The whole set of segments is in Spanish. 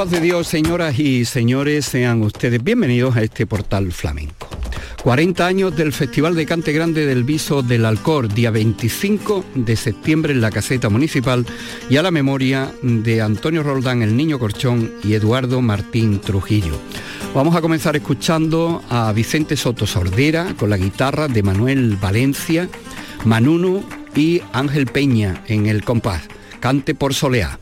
Paz de Dios, señoras y señores, sean ustedes bienvenidos a este portal flamenco. 40 años del Festival de Cante Grande del Viso del Alcor, día 25 de septiembre en la caseta municipal y a la memoria de Antonio Roldán, el Niño Corchón y Eduardo Martín Trujillo. Vamos a comenzar escuchando a Vicente Soto Sordera con la guitarra de Manuel Valencia, Manuno y Ángel Peña en el compás. Cante por Soleá.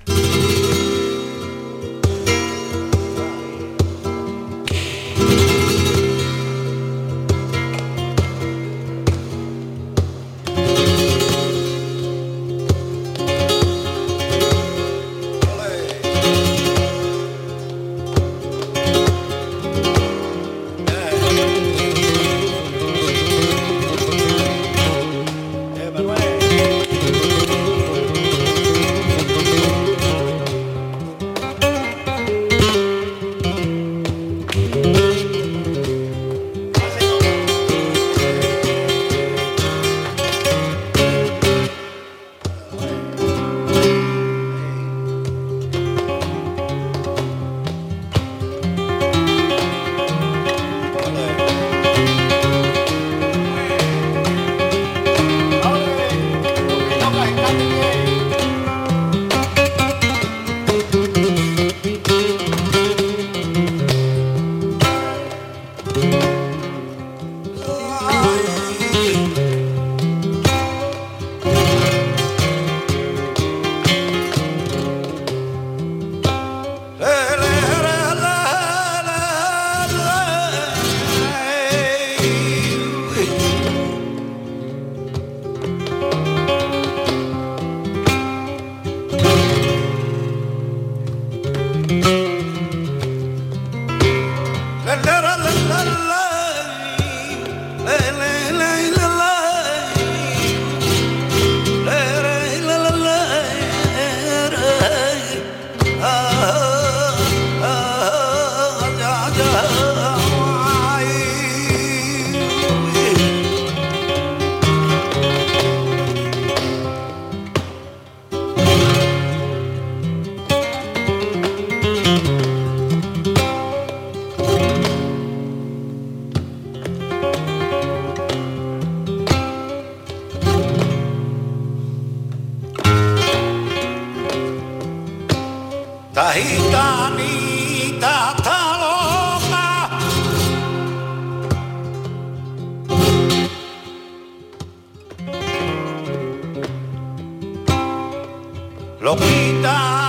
Lo Loquita.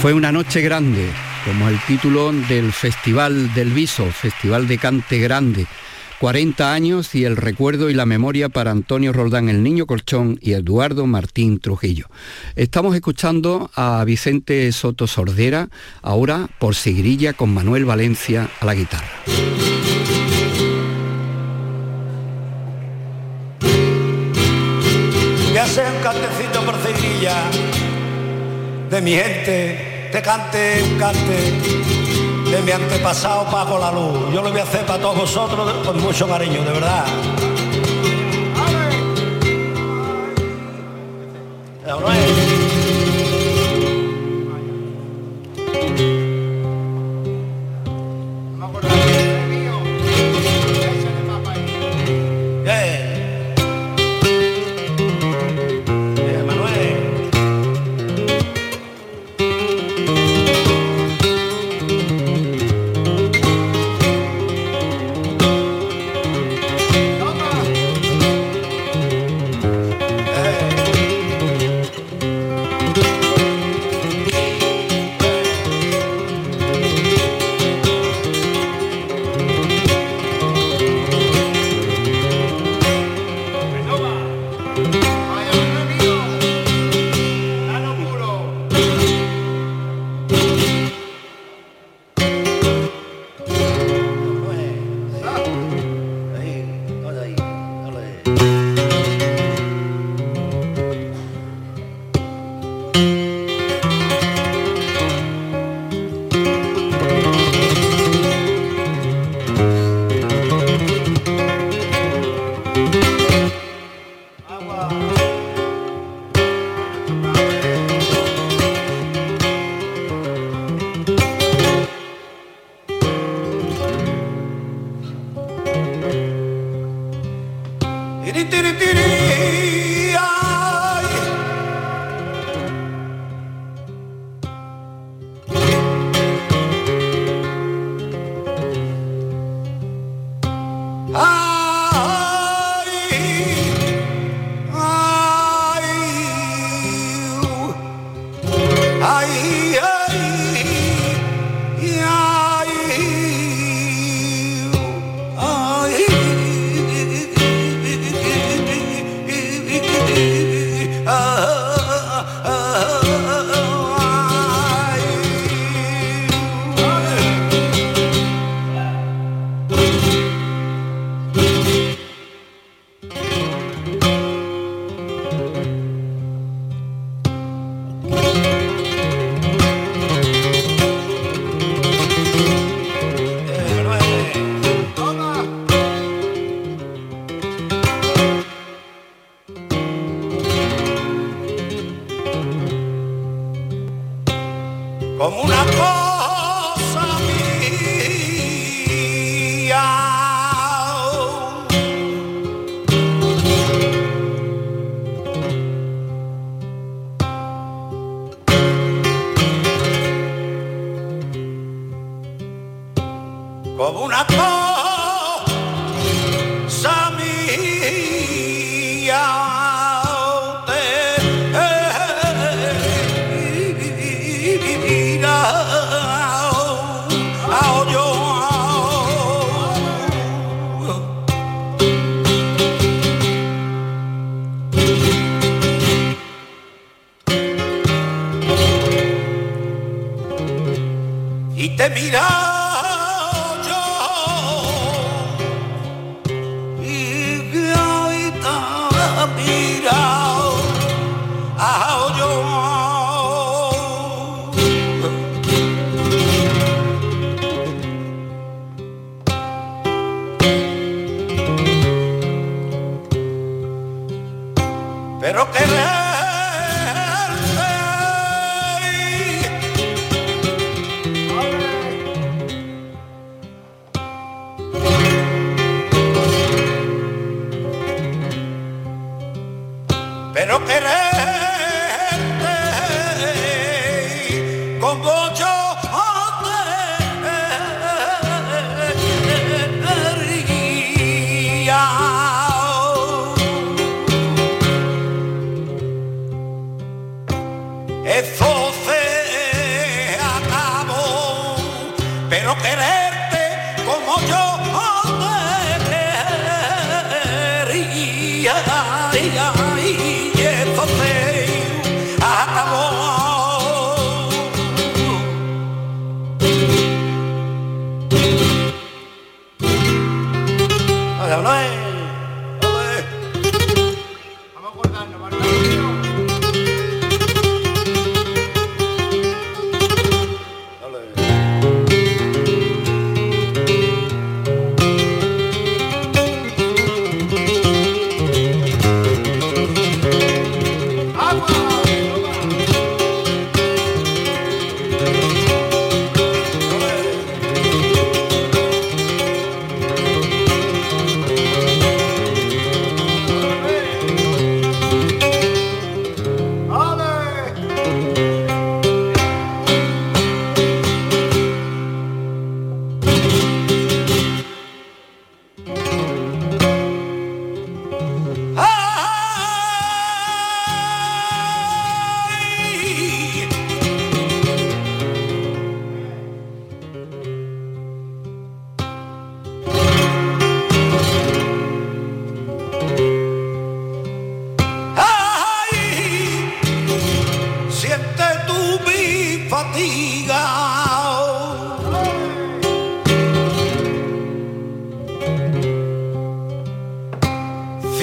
Fue una noche grande, como el título del Festival del Viso, Festival de Cante Grande. 40 años y el recuerdo y la memoria para Antonio Roldán, el Niño Colchón y Eduardo Martín Trujillo. Estamos escuchando a Vicente Soto Sordera, ahora por Sigrilla con Manuel Valencia a la guitarra. Ya sea un cantecito por Sigrilla de mi gente te cante un cante de mi antepasado Paco la Luz. Yo lo voy a hacer para todos vosotros con mucho cariño, de verdad.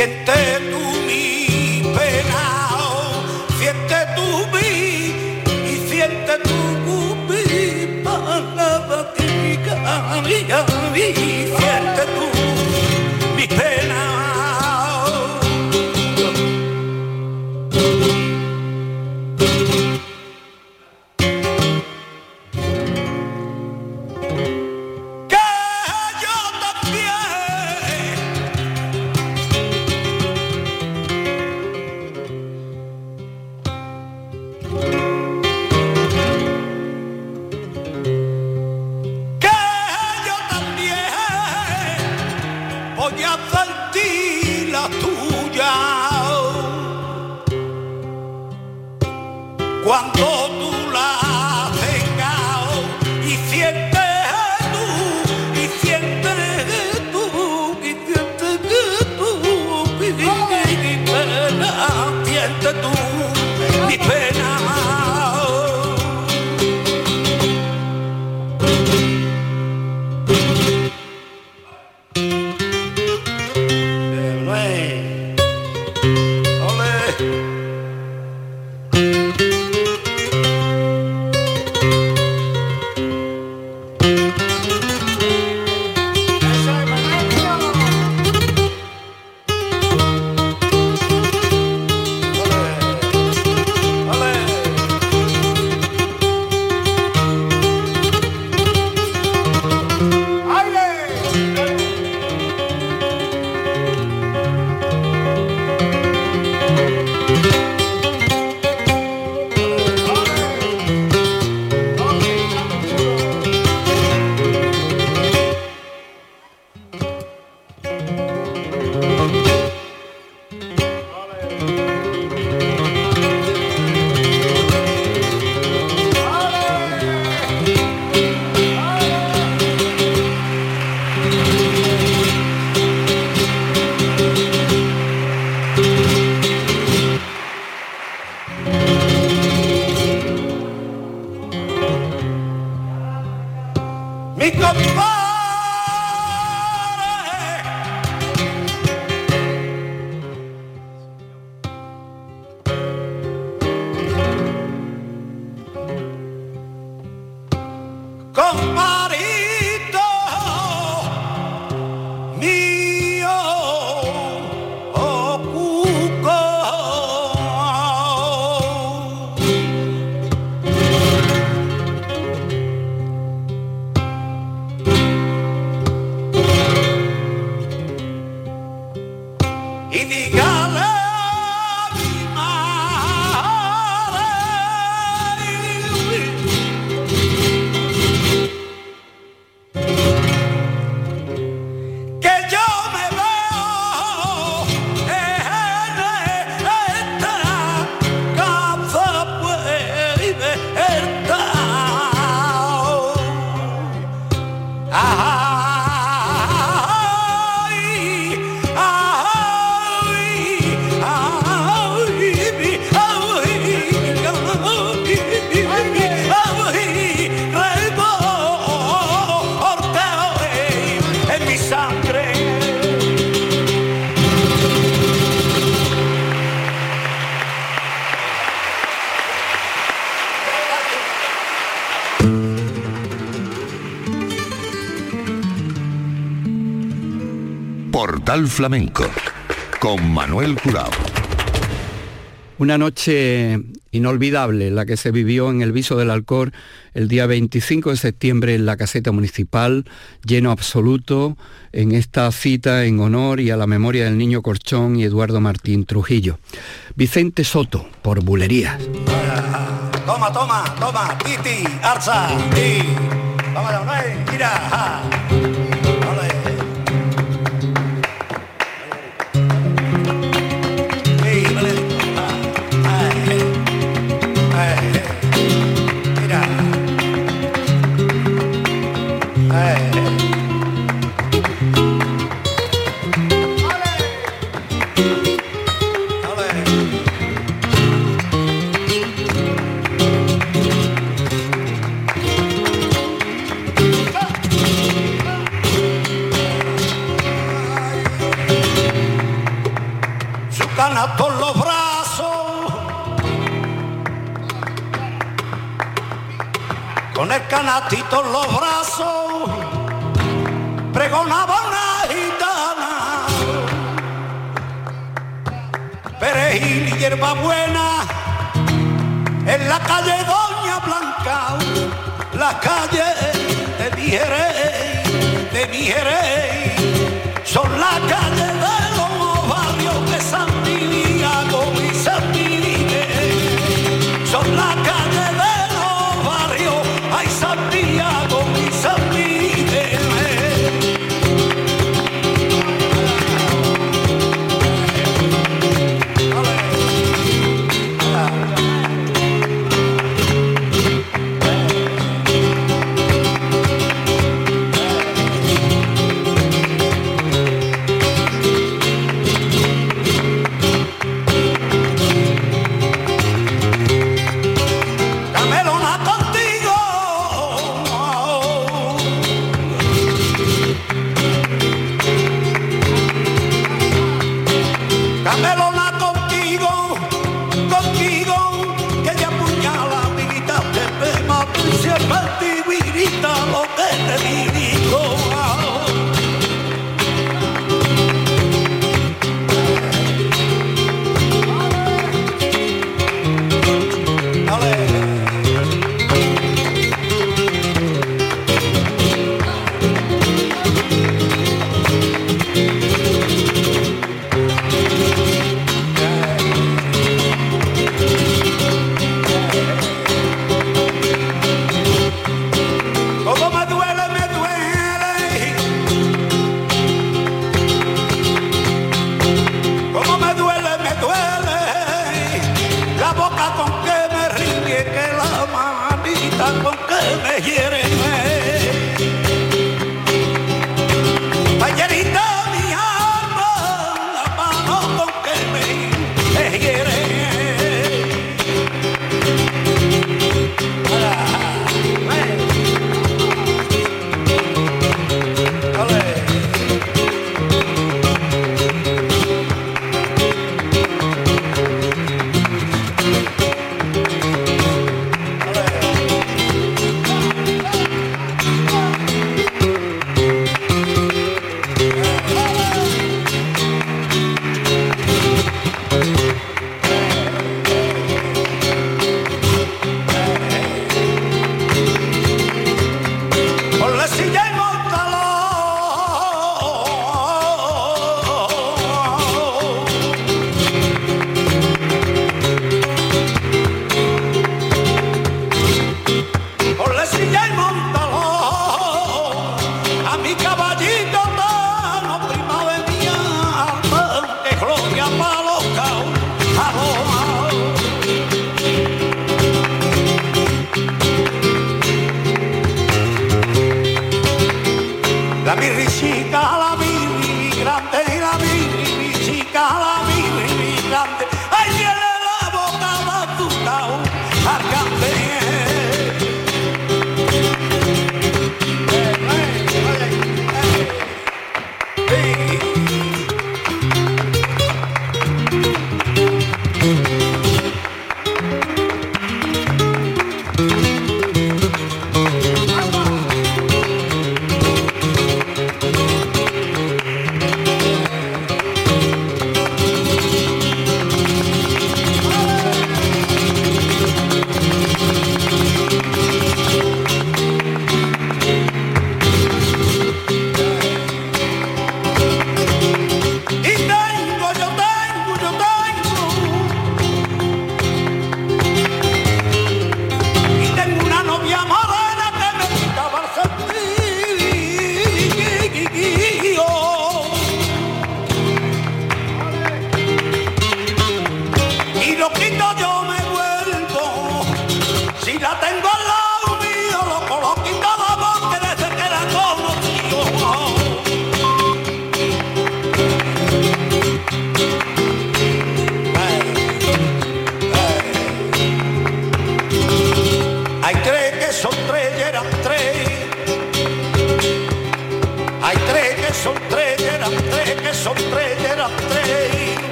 billete Flamenco con Manuel Curao. Una noche inolvidable la que se vivió en el Viso del Alcor el día 25 de septiembre en la caseta municipal, lleno absoluto en esta cita en honor y a la memoria del niño Corchón y Eduardo Martín Trujillo. Vicente Soto, por bulerías. Toma, toma, toma, Titi, Arza, Vamos, mira, canatito en los brazos, pregonaba una gitana. Perejil y hierba buena en la calle Doña Blanca, la calle de mi de mi son la calle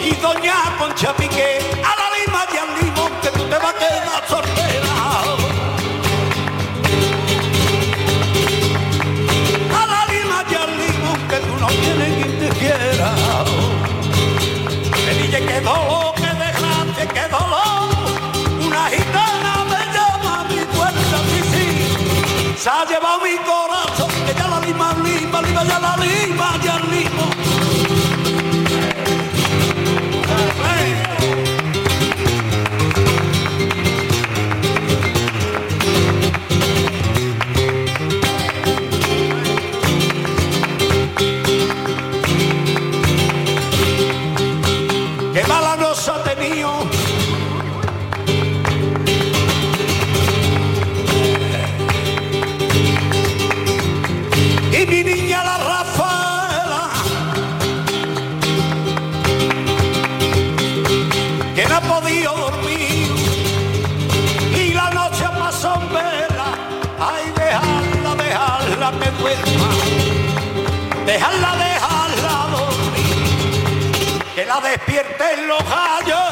y doña Concha Piqué, a la lima de Andimón que tú te vas a quedar soltera. A la lima de Andimón que tú no tienes quien te quiera. Me dije que dolor, que dejaste, que dolor, una gitana me llama a mi puerta, sí, sí, se ha llevado higher.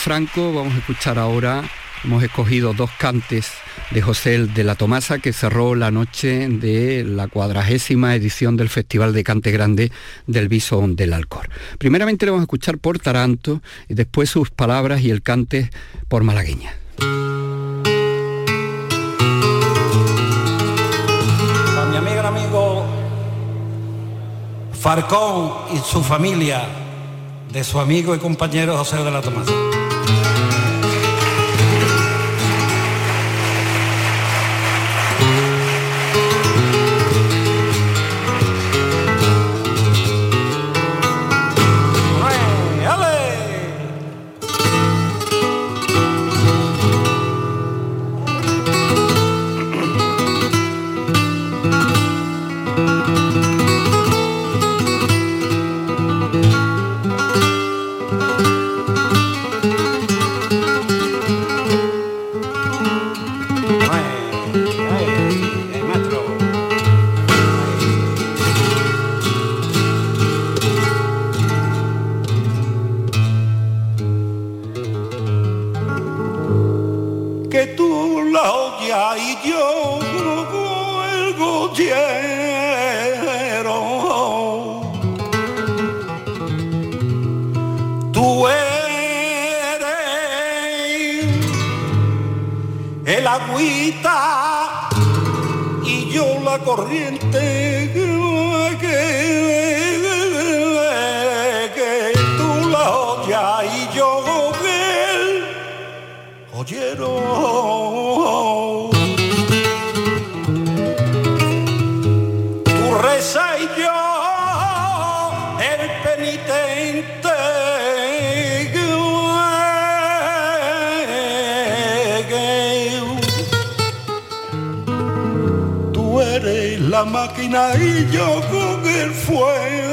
Franco vamos a escuchar ahora, hemos escogido dos cantes de José de la Tomasa que cerró la noche de la cuadragésima edición del Festival de Cante Grande del Bisón del Alcor. Primeramente le vamos a escuchar por Taranto y después sus palabras y el cante por Malagueña. A mi amigo amigo Farcón y su familia, de su amigo y compañero José de la Tomasa. Corriente que, tú la odias y yo la máquina y yo con el fuego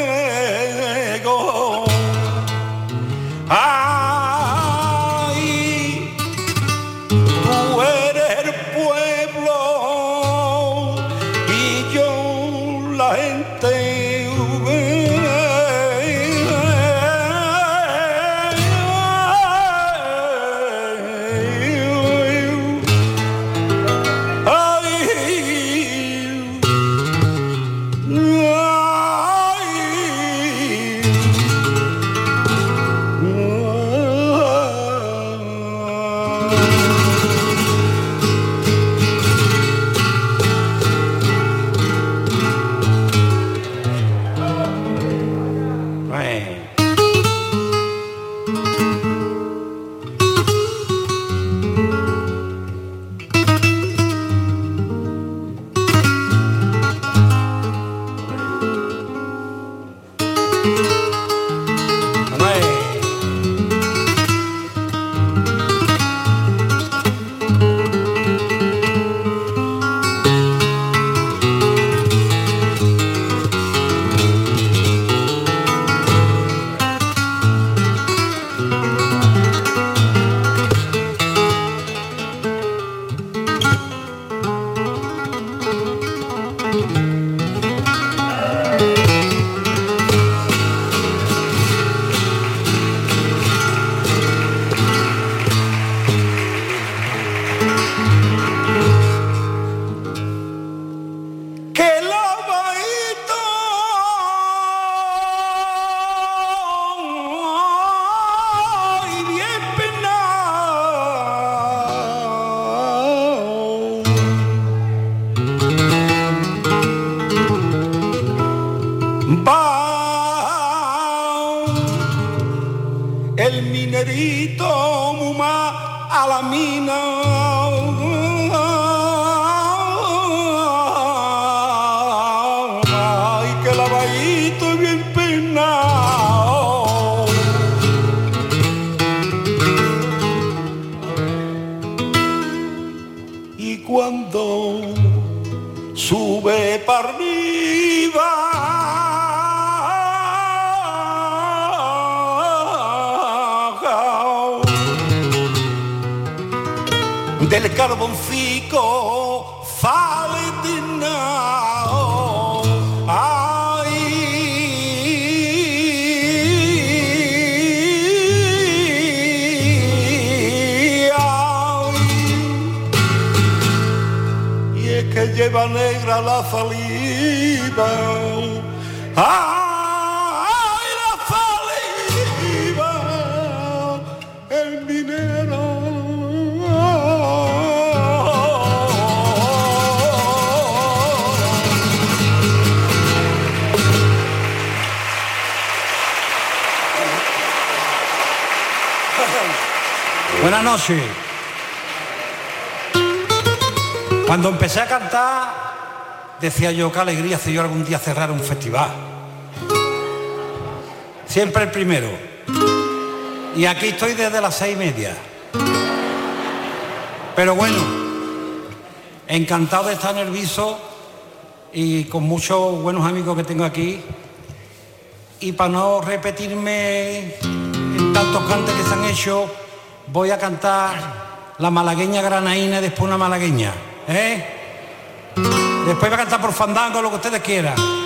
Buenas noches. Cuando empecé a cantar, decía yo, qué alegría si yo algún día cerrar un festival. Siempre el primero. Y aquí estoy desde las seis y media. Pero bueno, encantado de estar en el viso y con muchos buenos amigos que tengo aquí. Y para no repetirme en tantos cantes que se han hecho, voy a cantar la malagueña granaína y después una malagueña. ¿eh? Después va a cantar por fandango lo que ustedes quieran.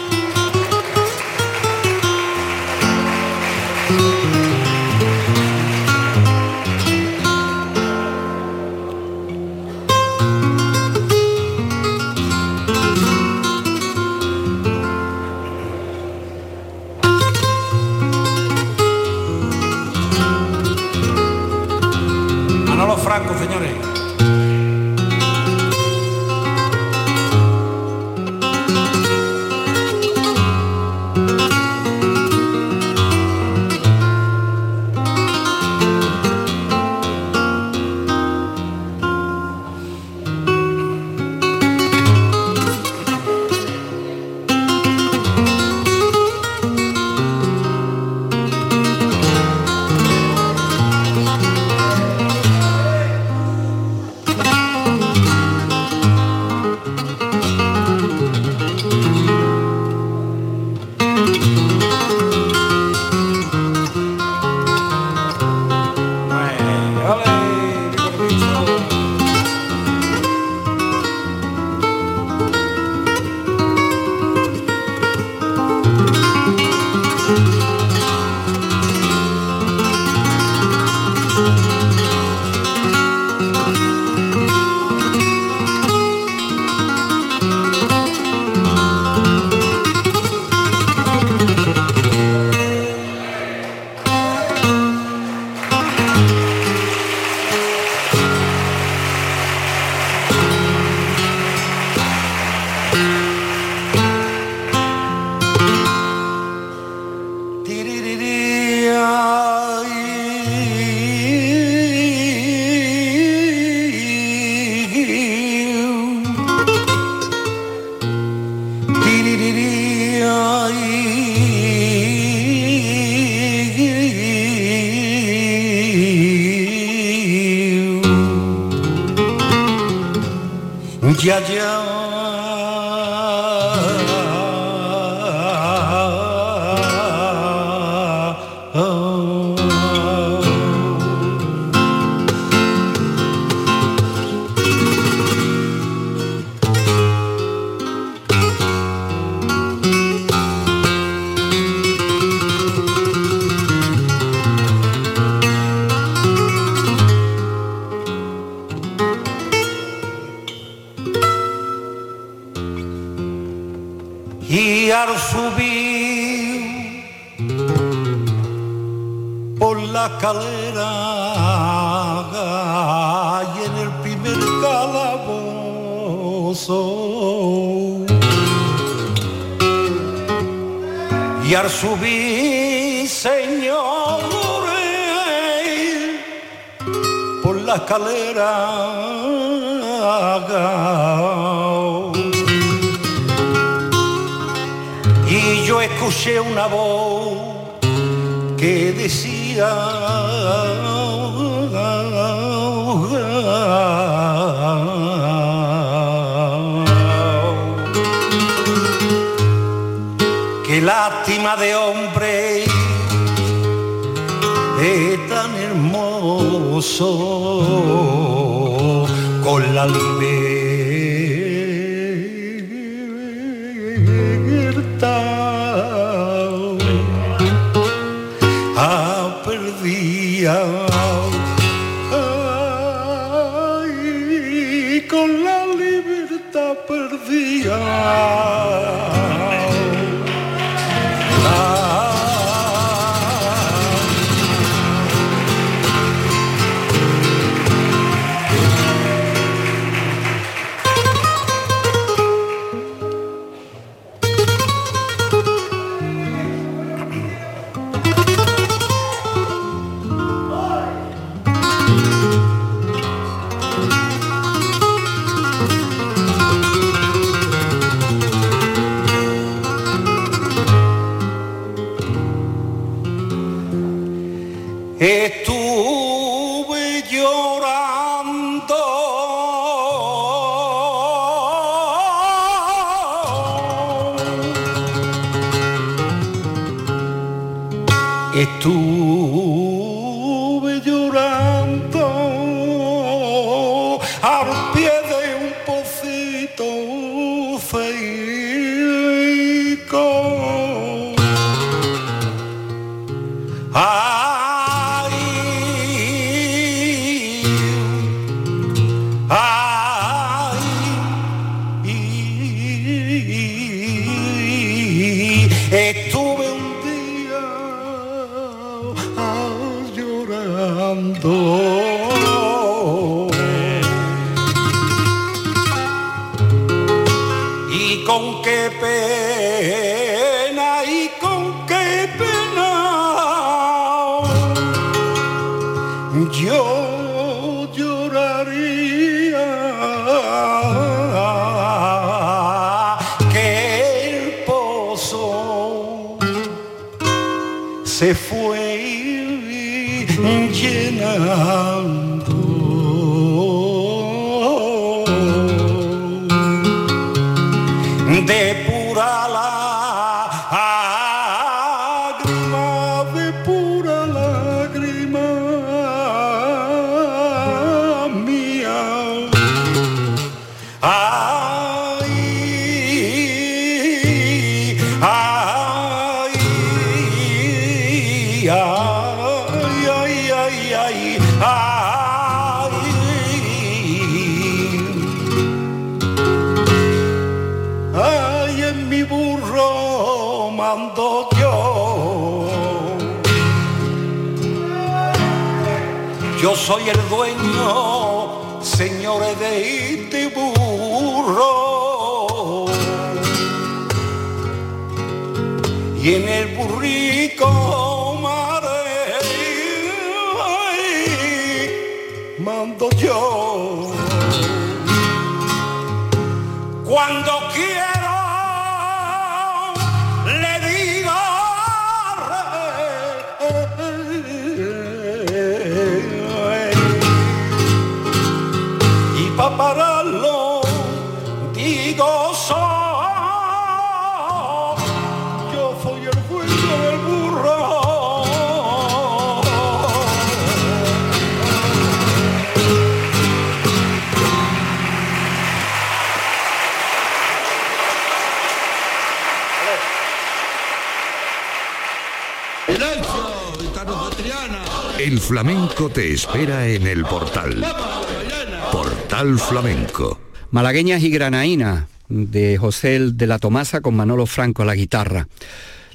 Al subir por la escalera y en el primer calabozo. Y al subir señores por la escalera escuché una voz que decía qué lástima de hombre es tan hermoso con la libertad Senhor é Deus. flamenco te espera en el portal. Portal Flamenco. Malagueñas y granainas de José de la Tomasa con Manolo Franco a la guitarra.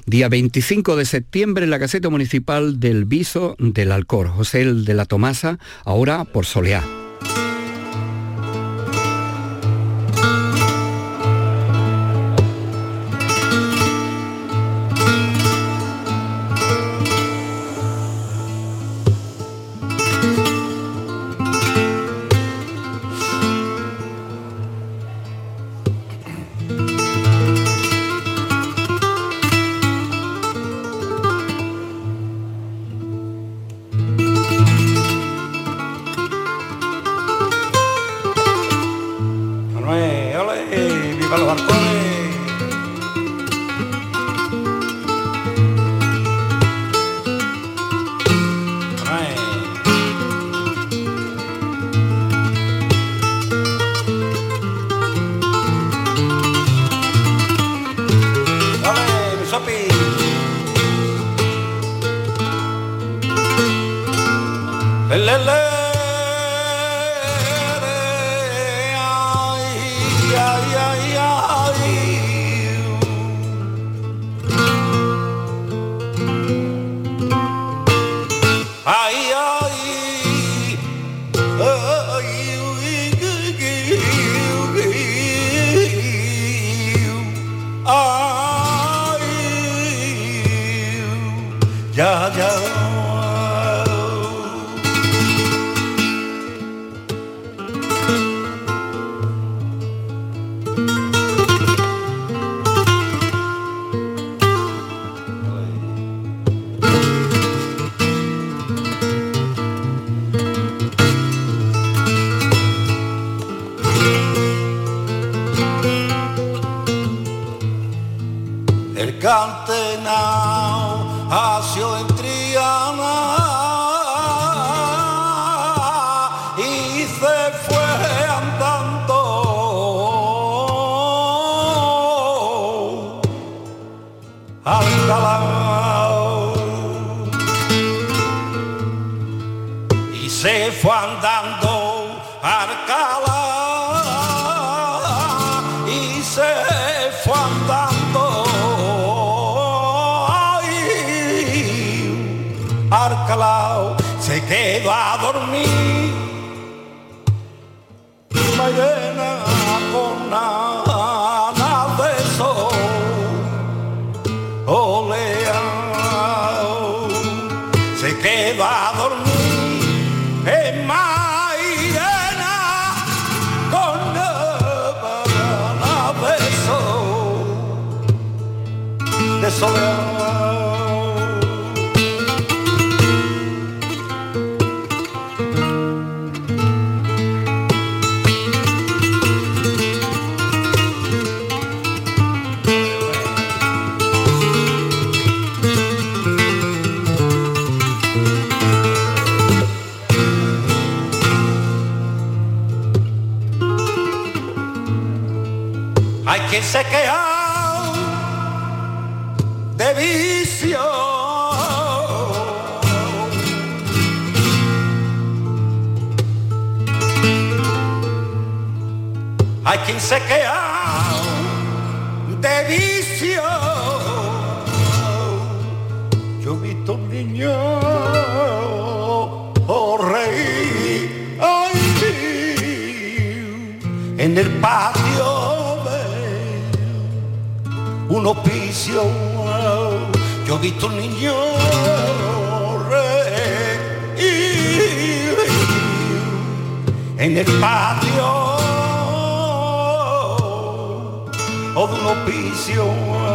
Día 25 de septiembre en la caseta municipal del Viso del Alcor. José de la Tomasa, ahora por Soleá. de vicio. Hay quien se queda de vicio. Yo he visto un niño oh, rey en el patio de un hospicio yo he visto un niño reír en el patio o de un oficio.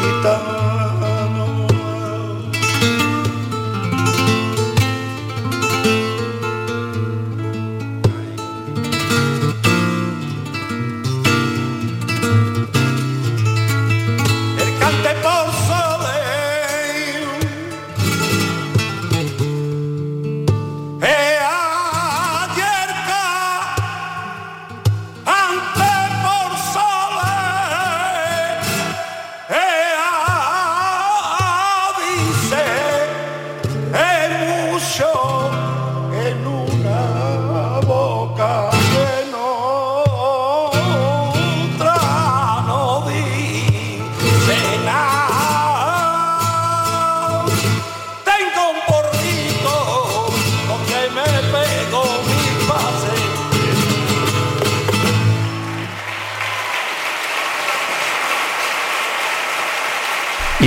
bonita.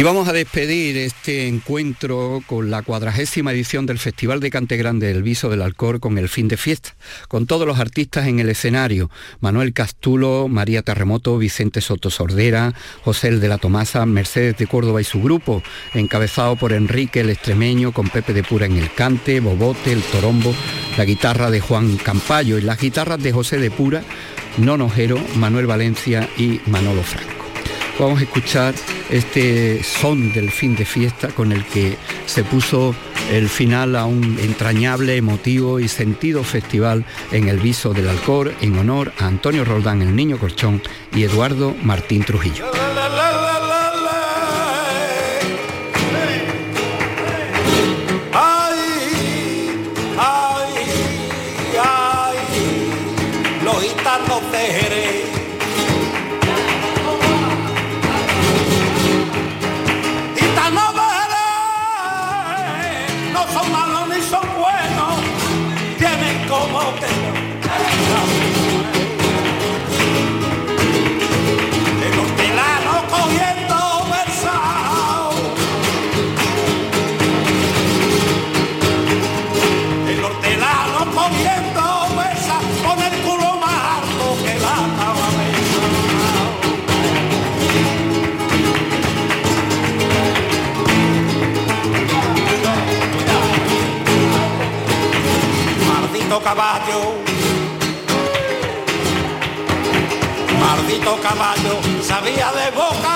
Y vamos a despedir este encuentro con la cuadragésima edición del Festival de Cante Grande del Viso del Alcor con el fin de fiesta, con todos los artistas en el escenario, Manuel Castulo, María Terremoto, Vicente Soto Sordera, José de la Tomasa, Mercedes de Córdoba y su grupo, encabezado por Enrique el Extremeño, con Pepe de Pura en el cante, Bobote, el torombo, la guitarra de Juan Campayo. Y las guitarras de José de Pura, Nonojero, Manuel Valencia y Manolo Franco vamos a escuchar este son del fin de fiesta con el que se puso el final a un entrañable, emotivo y sentido festival en el Viso del Alcor en honor a Antonio Roldán, el Niño Corchón y Eduardo Martín Trujillo. Caballo, maldito caballo, sabía de boca